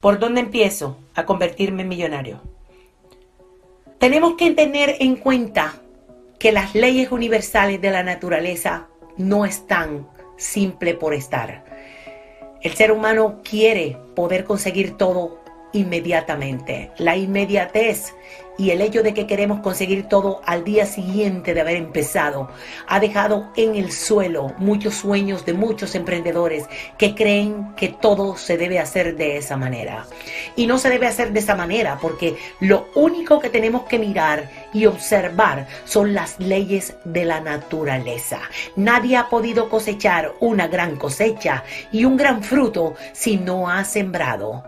¿Por dónde empiezo a convertirme en millonario? Tenemos que tener en cuenta que las leyes universales de la naturaleza no están simple por estar. El ser humano quiere poder conseguir todo inmediatamente. La inmediatez y el hecho de que queremos conseguir todo al día siguiente de haber empezado ha dejado en el suelo muchos sueños de muchos emprendedores que creen que todo se debe hacer de esa manera. Y no se debe hacer de esa manera porque lo único que tenemos que mirar y observar son las leyes de la naturaleza. Nadie ha podido cosechar una gran cosecha y un gran fruto si no ha sembrado.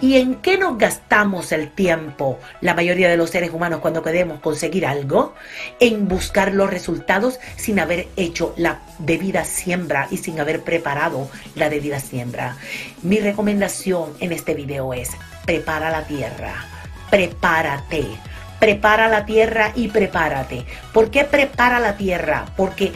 ¿Y en qué nos gastamos el tiempo? La mayoría de los seres humanos cuando queremos conseguir algo en buscar los resultados sin haber hecho la debida siembra y sin haber preparado la debida siembra. Mi recomendación en este video es prepara la tierra, prepárate. Prepara la tierra y prepárate. ¿Por qué prepara la tierra? Porque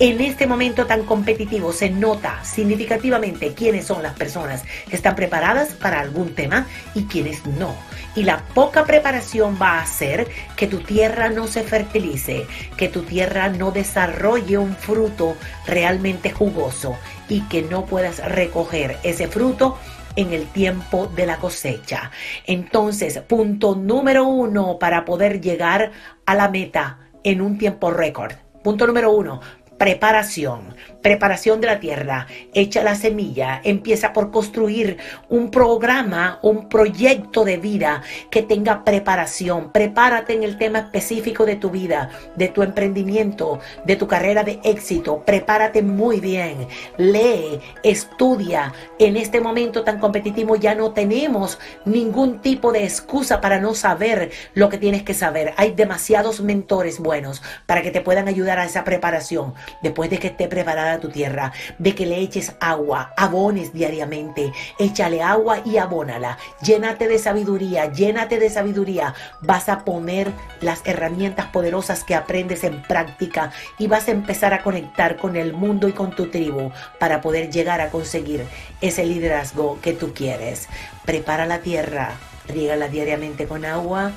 en este momento tan competitivo se nota significativamente quiénes son las personas que están preparadas para algún tema y quiénes no. Y la poca preparación va a hacer que tu tierra no se fertilice, que tu tierra no desarrolle un fruto realmente jugoso y que no puedas recoger ese fruto en el tiempo de la cosecha. Entonces, punto número uno para poder llegar a la meta en un tiempo récord. Punto número uno, preparación, preparación de la tierra, echa la semilla, empieza por construir un programa, un proyecto de vida que tenga preparación. Prepárate en el tema específico de tu vida, de tu emprendimiento, de tu carrera de éxito. Prepárate muy bien. Lee, estudia. En este momento tan competitivo ya no tenemos ningún tipo de excusa para no saber lo que tienes que saber. Hay demasiados mentores buenos para que te puedan ayudar a esa preparación después de que esté preparada tu tierra, de que le eches agua, abones diariamente, échale agua y abónala, llénate de sabiduría, llénate de sabiduría, vas a poner las herramientas poderosas que aprendes en práctica y vas a empezar a conectar con el mundo y con tu tribu para poder llegar a conseguir ese liderazgo que tú quieres. Prepara la tierra, riégala diariamente con agua,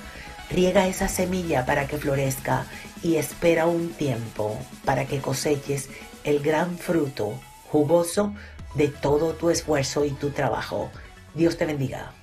riega esa semilla para que florezca y espera un tiempo para que coseches el gran fruto jugoso de todo tu esfuerzo y tu trabajo. Dios te bendiga.